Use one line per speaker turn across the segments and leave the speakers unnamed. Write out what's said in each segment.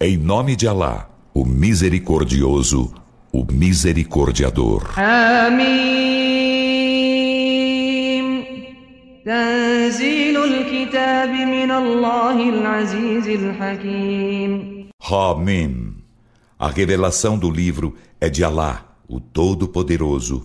Em nome de Allah, o misericordioso, o misericordiador. آمين تنزيل الكتاب من aziz العزيز الحكيم
A revelação do livro é de Allah, o Todo-Poderoso,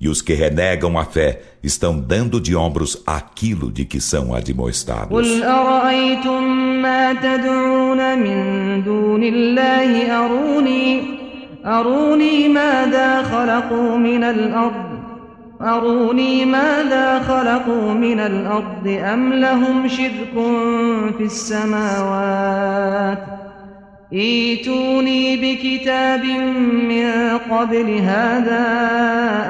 E os que renegam a fé estão dando de ombros aquilo de que são
admoestados. أروني ماذا خلقوا من الأرض أروني ماذا خلقوا من الأرض أم لهم شرك في السماوات ؟ ايتوني بكتاب من قبل هذا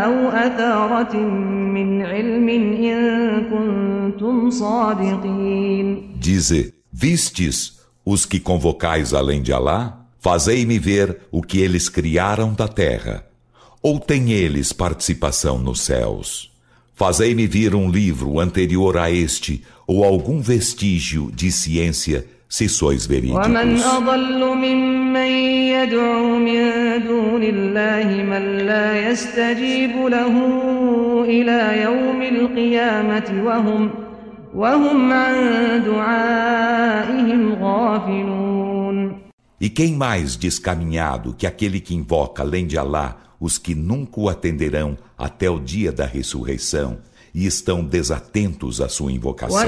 او اثاره من علم ان كنتم
صادقين Dize, vistes os que convocais além de Alá? Fazei-me ver o que eles criaram da terra. Ou têm eles participação nos céus? Fazei-me vir um livro anterior a este, ou algum vestígio de ciência se sois verídicos. E quem mais descaminhado que aquele que invoca além de Alá os que nunca o atenderão até o dia da ressurreição? e estão desatentos à sua invocação.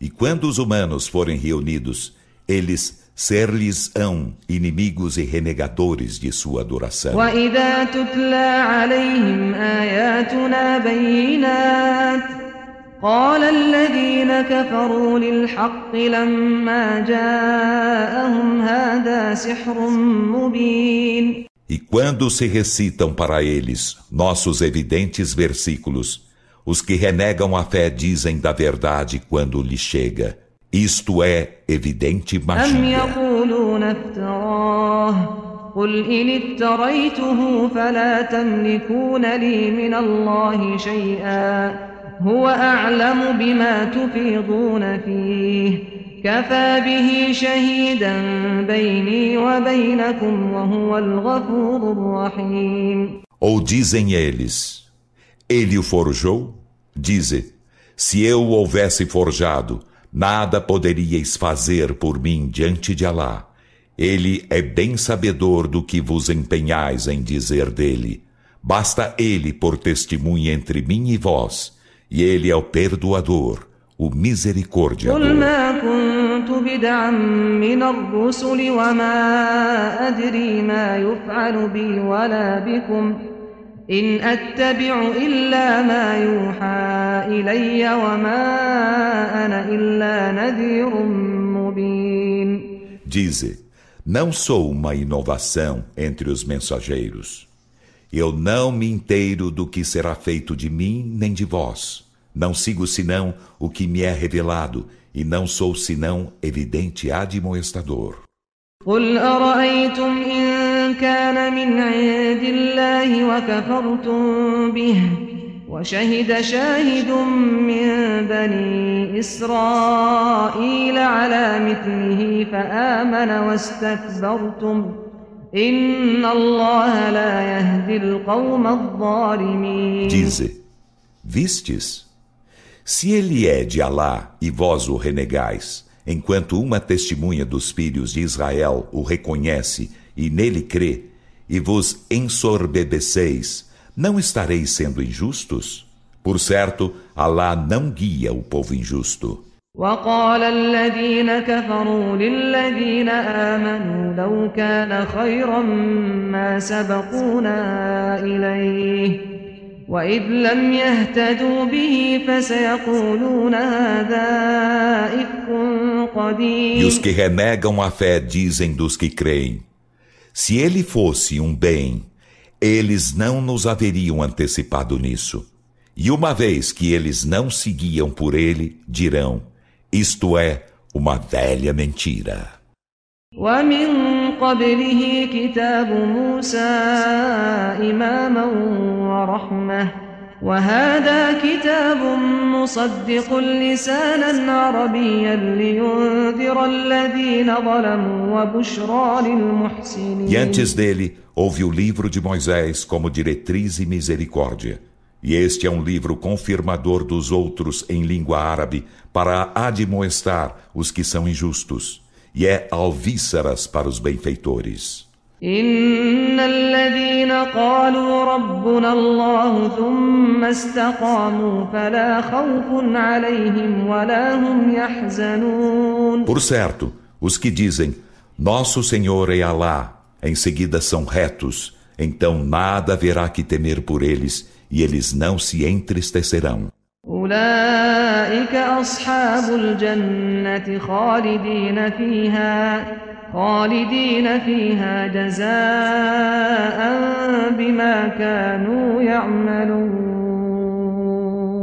E quando os humanos forem reunidos, eles ser-lhes-ão inimigos e renegadores de sua adoração. E تُتْلَى
قال الذين كفروا للحق لما
جاءهم هذا سحر مبين E quando se recitam para eles nossos evidentes versículos, os que renegam a fé dizem da verdade quando lhe chega. Isto é evidente magia. قل إن افتريته فلا تملكون لي من الله شيئا ou dizem eles, ele o forjou? Dize, se eu houvesse forjado, nada poderíeis fazer por mim diante de Alá. Ele é bem sabedor do que vos empenhais em dizer dele. Basta ele por testemunha entre mim e vós, e Ele é o perdoador, o misericordiador. كنت إن أتبع إلا ما يوحى إلي وما أنا إلا نذير مبين Dize, não sou uma inovação entre os mensageiros. Eu não me inteiro do que será feito de mim nem de vós. Não sigo senão o que me é revelado, e não sou senão evidente admoestador.
قل أرأيتم إن كان من عند الله وكفرتم به وشهد شاهد من بني إسرائيل على مثله فآمن واستكبرتم إن الله لا يهدي القوم الظالمين
Dize, vistes se ele é de Alá e vós o renegais, enquanto uma testemunha dos filhos de Israel o reconhece e nele crê, e vos ensorbebeceis, não estareis sendo injustos? Por certo, Alá não guia o povo injusto. وقال الذين كفروا للذين آمنوا لو كان خيرا ما سبقونا إليه e os que renegam a fé dizem dos que creem Se ele fosse um bem eles não nos haveriam antecipado nisso e uma vez que eles não seguiam por ele dirão isto é uma velha mentira وَمِنْ قبله كتاب موسى إماما ورحمة وهذا كتاب مصدق لسانا عربيا لينذر الذين ظلموا وبشرى للمحسنين E antes dele houve o livro de Moisés como diretriz e misericórdia. E este é um livro confirmador dos outros em língua árabe para admoestar os que são injustos e é alvíceras para os benfeitores. Hum por certo, os que dizem Nosso Senhor é Alá, em seguida são retos, então nada haverá que temer por eles e eles não se entristecerão.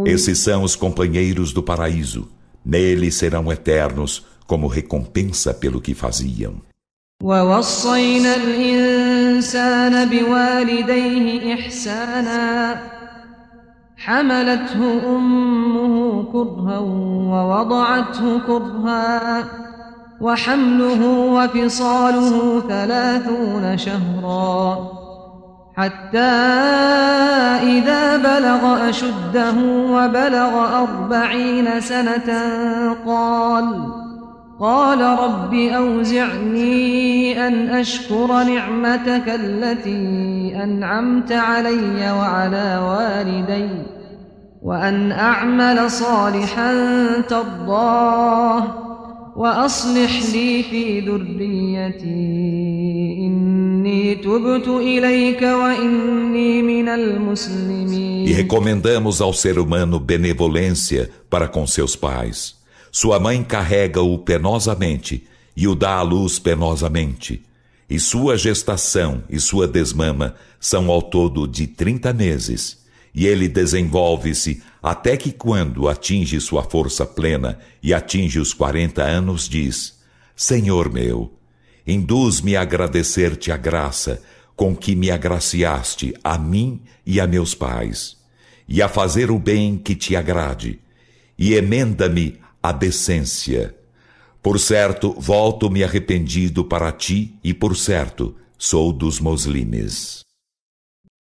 Esses são os companheiros do paraíso. Nele serão eternos como recompensa pelo que faziam.
وَوَصَّيْنَا الْإِنسَانَ بِوَالِدَيْهِ إِحْسَانًا حملته أمه كرها ووضعته كرها وحمله وفصاله ثلاثون شهرا حتى إذا بلغ أشده وبلغ أربعين سنة قال قال رب أوزعني أن أشكر نعمتك التي أنعمت علي وعلى والدي وأن أعمل صالحا ترضاه وأصلح لي في ذريتي إني تبت إليك وإني من المسلمين
E recomendamos ao ser humano benevolência para com seus pais. Sua mãe carrega-o penosamente e o dá à luz penosamente. E sua gestação e sua desmama são ao todo de trinta meses. E ele desenvolve-se até que, quando atinge sua força plena e atinge os quarenta anos, diz: Senhor meu, induz-me a agradecer-te a graça com que me agraciaste a mim e a meus pais, e a fazer o bem que te agrade, e emenda-me a decência. Por certo, volto-me arrependido para ti, e por certo, sou dos muslimes.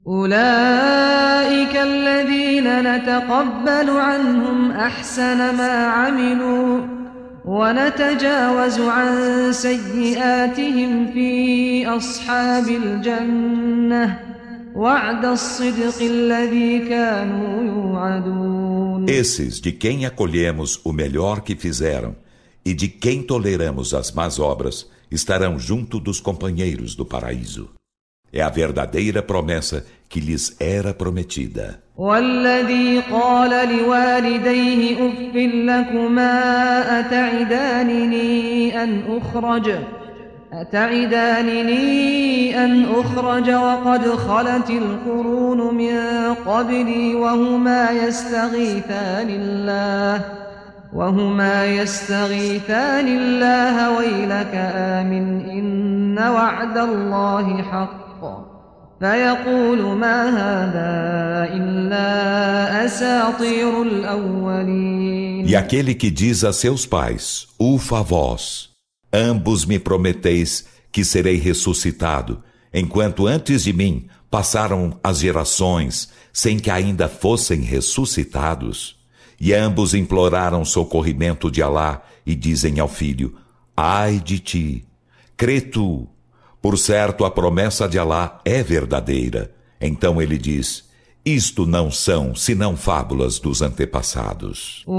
أولئك الذين نتقبل عنهم أحسن ما عملوا ونتجاوز عن سيئاتهم في أصحاب الجنة وعد الصدق الذي كانوا يوعدون esses de quem acolhemos o melhor que fizeram e de quem toleramos as más obras estarão junto dos companheiros do paraíso. É a verdadeira promessa que lhes era prometida. والذي قال لوالديه أف لكما أتعدانني
أن أخرج أتعدانني أن أخرج وقد خلت القرون من قبلي وهما يستغيثان الله وهما يستغيثان الله ويلك آمن إن وعد الله حق فيقول ما
هذا إلا أساطير الأولين E aquele que diz a seus pais, ufa Ambos me prometeis que serei ressuscitado, enquanto antes de mim passaram as gerações sem que ainda fossem ressuscitados. E ambos imploraram socorrimento de Alá e dizem ao filho: Ai de ti! Crê tu! Por certo, a promessa de Alá é verdadeira. Então ele diz: isto não são senão fábulas dos antepassados. في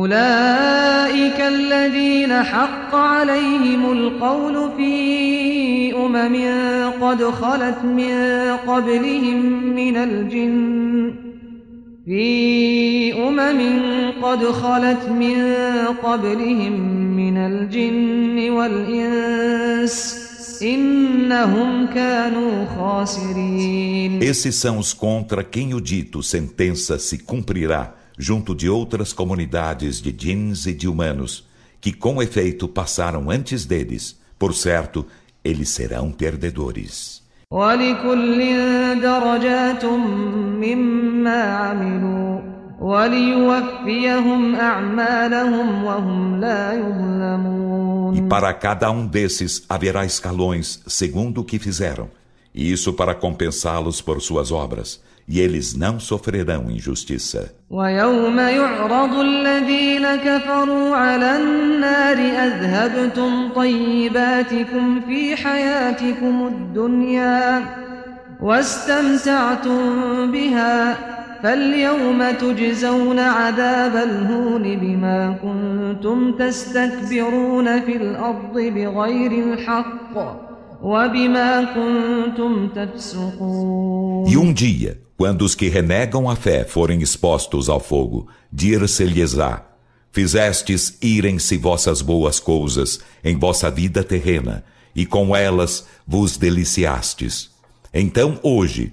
قد خلت من قبلهم من الجن esses são os contra quem o dito sentença se cumprirá, junto de outras comunidades de djinns e de humanos, que com efeito passaram antes deles. Por certo, eles serão perdedores. E para cada um desses haverá escalões, segundo o que fizeram, e isso para compensá-los por suas obras, e eles não sofrerão injustiça. ويوم يعرض الذين كفروا على النار طيباتكم في حياتكم الدنيا واستمتعتم بها e um dia, quando os que renegam a fé forem expostos ao fogo, dir-se-lhes-á: Fizestes irem-se vossas boas coisas em vossa vida terrena, e com elas vos deliciastes. Então hoje,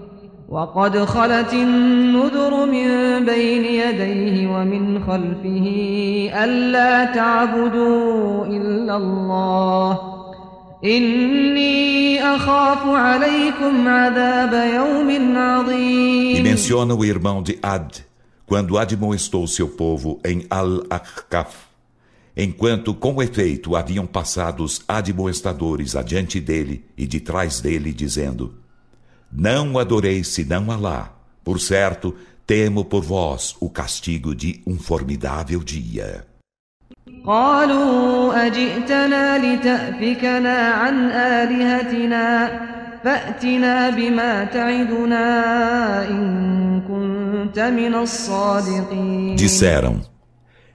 وقد خلت النذر من بين يديه ومن خلفه ألا تعبدوا إلا الله إني أخاف عليكم عذاب يوم عظيم E menciona o irmão de Ad, quando admoestou seu povo em Al-Aqqaf. enquanto com efeito haviam passado os admoestadores adiante dele e de trás dele, dizendo: não adoreis senão Alá. Por certo, temo por vós o castigo de um formidável dia. Disseram,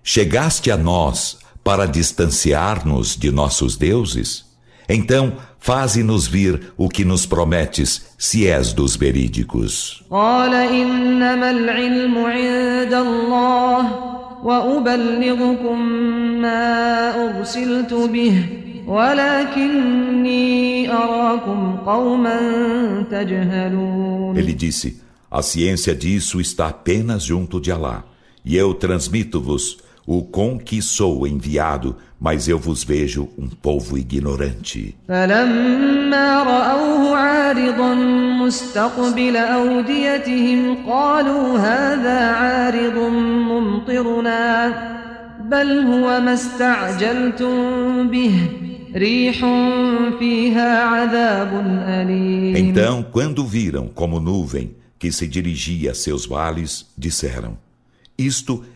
chegaste a nós para distanciar-nos de nossos deuses? Então, faze-nos vir o que nos prometes, se és dos verídicos. Ele disse: A ciência disso está apenas junto de Alá, e eu transmito-vos o com que sou enviado, mas eu vos vejo um povo ignorante. Então, quando viram como nuvem que se dirigia a seus vales, disseram: Isto é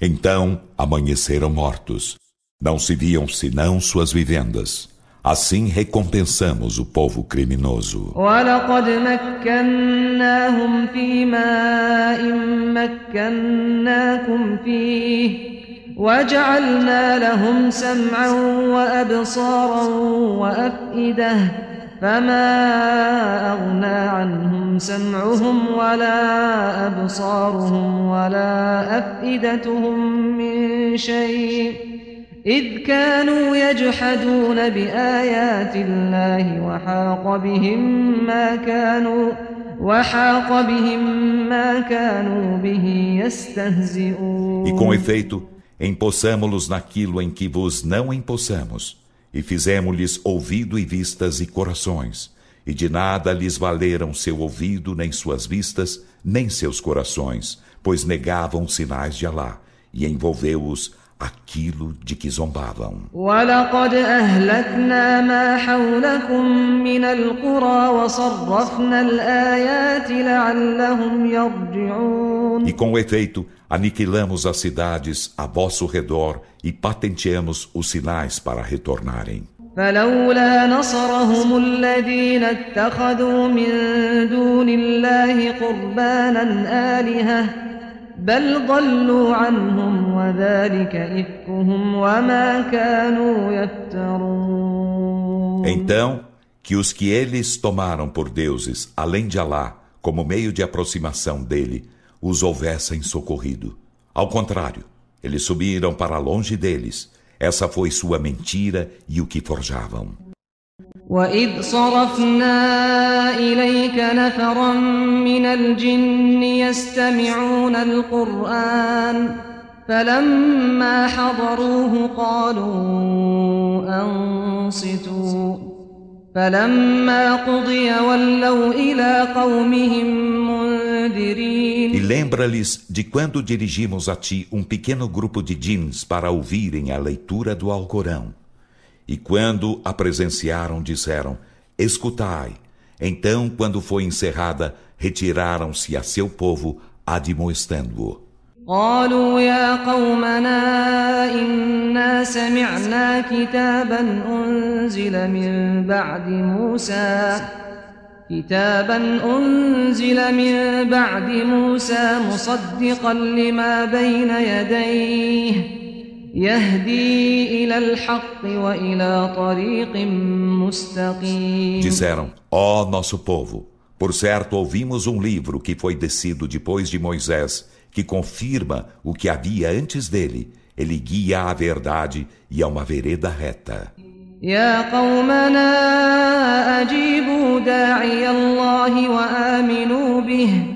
Então amanheceram mortos. Não se viam senão suas vivendas. Assim recompensamos o povo criminoso. ولقد مكناهم في ماء مكناكم فيه
وجعلنا لهم سمعا وأبصارا فما أغنى عنهم سمعهم ولا أبصارهم ولا أفئدتهم من شيء إذ كانوا يجحدون بآيات الله وحاق بهم ما كانوا وحاق بهم ما كانوا به يستهزئون E com
efeito, empossamo-los naquilo em que vos não empossamos. e fizemos-lhes ouvido e vistas e corações, e de nada lhes valeram seu ouvido, nem suas vistas, nem seus corações, pois negavam sinais de Alá, e envolveu-os aquilo de que zombavam. E com efeito, aniquilamos as cidades a vosso redor e patenteamos os sinais para retornarem. فلولا نصرهم الذين اتخذوا من دون الله قربانا então, que os que eles tomaram por deuses, além de Alá, como meio de aproximação dele, os houvessem socorrido. Ao contrário, eles subiram para longe deles. Essa foi sua mentira e o que forjavam. وَإِذْ صَرَفْنَا إِلَيْكَ نَفَرًا مِنَ الْجِنِّ يَسْتَمِعُونَ الْقُرْآنَ فَلَمَّا حَضَرُوهُ قَالُوا أَنصِتُوا فَلَمَّا قُضِيَ وَلَّوْا إِلَى قَوْمِهِمْ مُنذِرِينَ e lembra-lhes de quando dirigimos a ti um pequeno grupo de jeans para ouvirem a leitura do Alcorão. E quando a presenciaram, disseram: Escutai. Então, quando foi encerrada, retiraram-se a seu povo, admoestando-o. قالوا يا قومنا إنا سمعنا كتابا أنزل من بعد موسى كتابا أنزل من بعد موسى مصدقا لما بين يديه Disseram: Ó oh, nosso povo, por certo ouvimos um livro que foi descido depois de Moisés, que confirma o que havia antes dele. Ele guia à verdade e a é uma vereda reta.
يا قومنا أجيبوا داعي الله وآمنوا به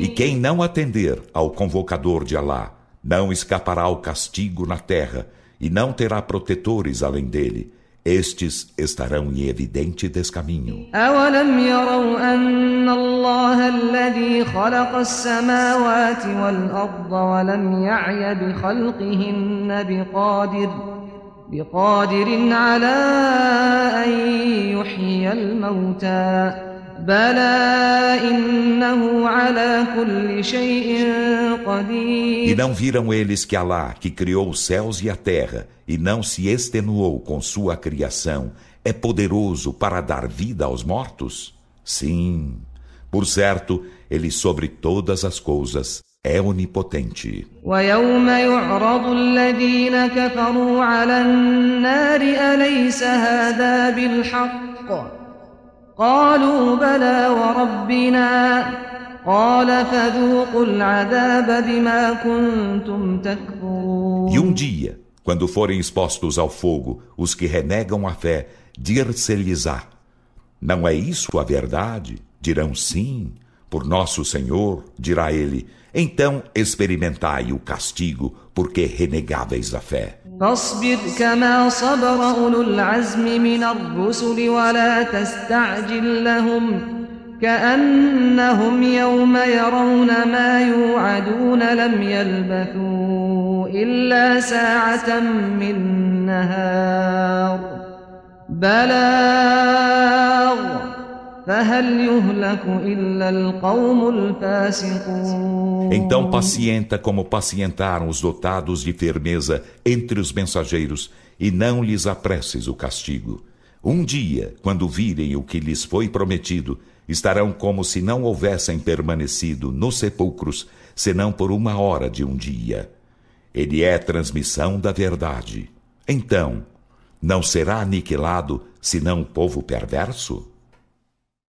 E quem não atender ao convocador de Alá, não escapará ao castigo na terra, e não terá protetores além dele. Estes estarão em evidente descaminho. أولم يروا الله الذي خلق السماوات ولم بخلقهن بقادر بقادر على أن يحيي الموتى بلى إنه على كل شيء قدير E não viram eles que Alá, que criou os céus e a terra, e não se extenuou com sua criação, é poderoso para dar vida aos mortos? Sim, por certo, ele sobre todas as coisas é onipotente. E um dia, quando forem expostos ao fogo os que renegam a fé, dir-se-lhes-á: Não é isso a verdade? Dirão sim. Por nosso Senhor, dirá ele, então experimentai o castigo, porque renegáveis a fé. فاصبر كما صبر أولو العزم من الرسل ولا تستعجل لهم كأنهم يوم يرون ما يوعدون لم يلبثوا إلا ساعة من نهار بلاء então pacienta como pacientaram os dotados de firmeza entre os mensageiros, e não lhes apresses o castigo. Um dia, quando virem o que lhes foi prometido, estarão como se não houvessem permanecido nos sepulcros, senão por uma hora de um dia. Ele é transmissão da verdade. Então, não será aniquilado senão o povo perverso?